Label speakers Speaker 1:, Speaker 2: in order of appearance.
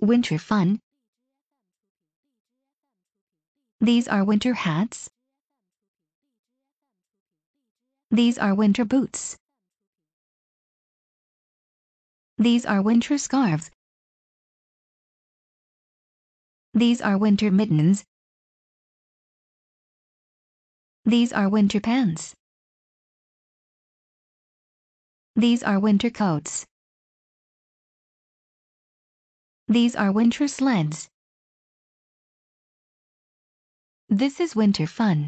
Speaker 1: Winter fun. These are winter hats. These are winter boots. These are winter scarves. These are winter mittens. These are winter pants. These are winter coats. These are winter sleds. This is winter fun.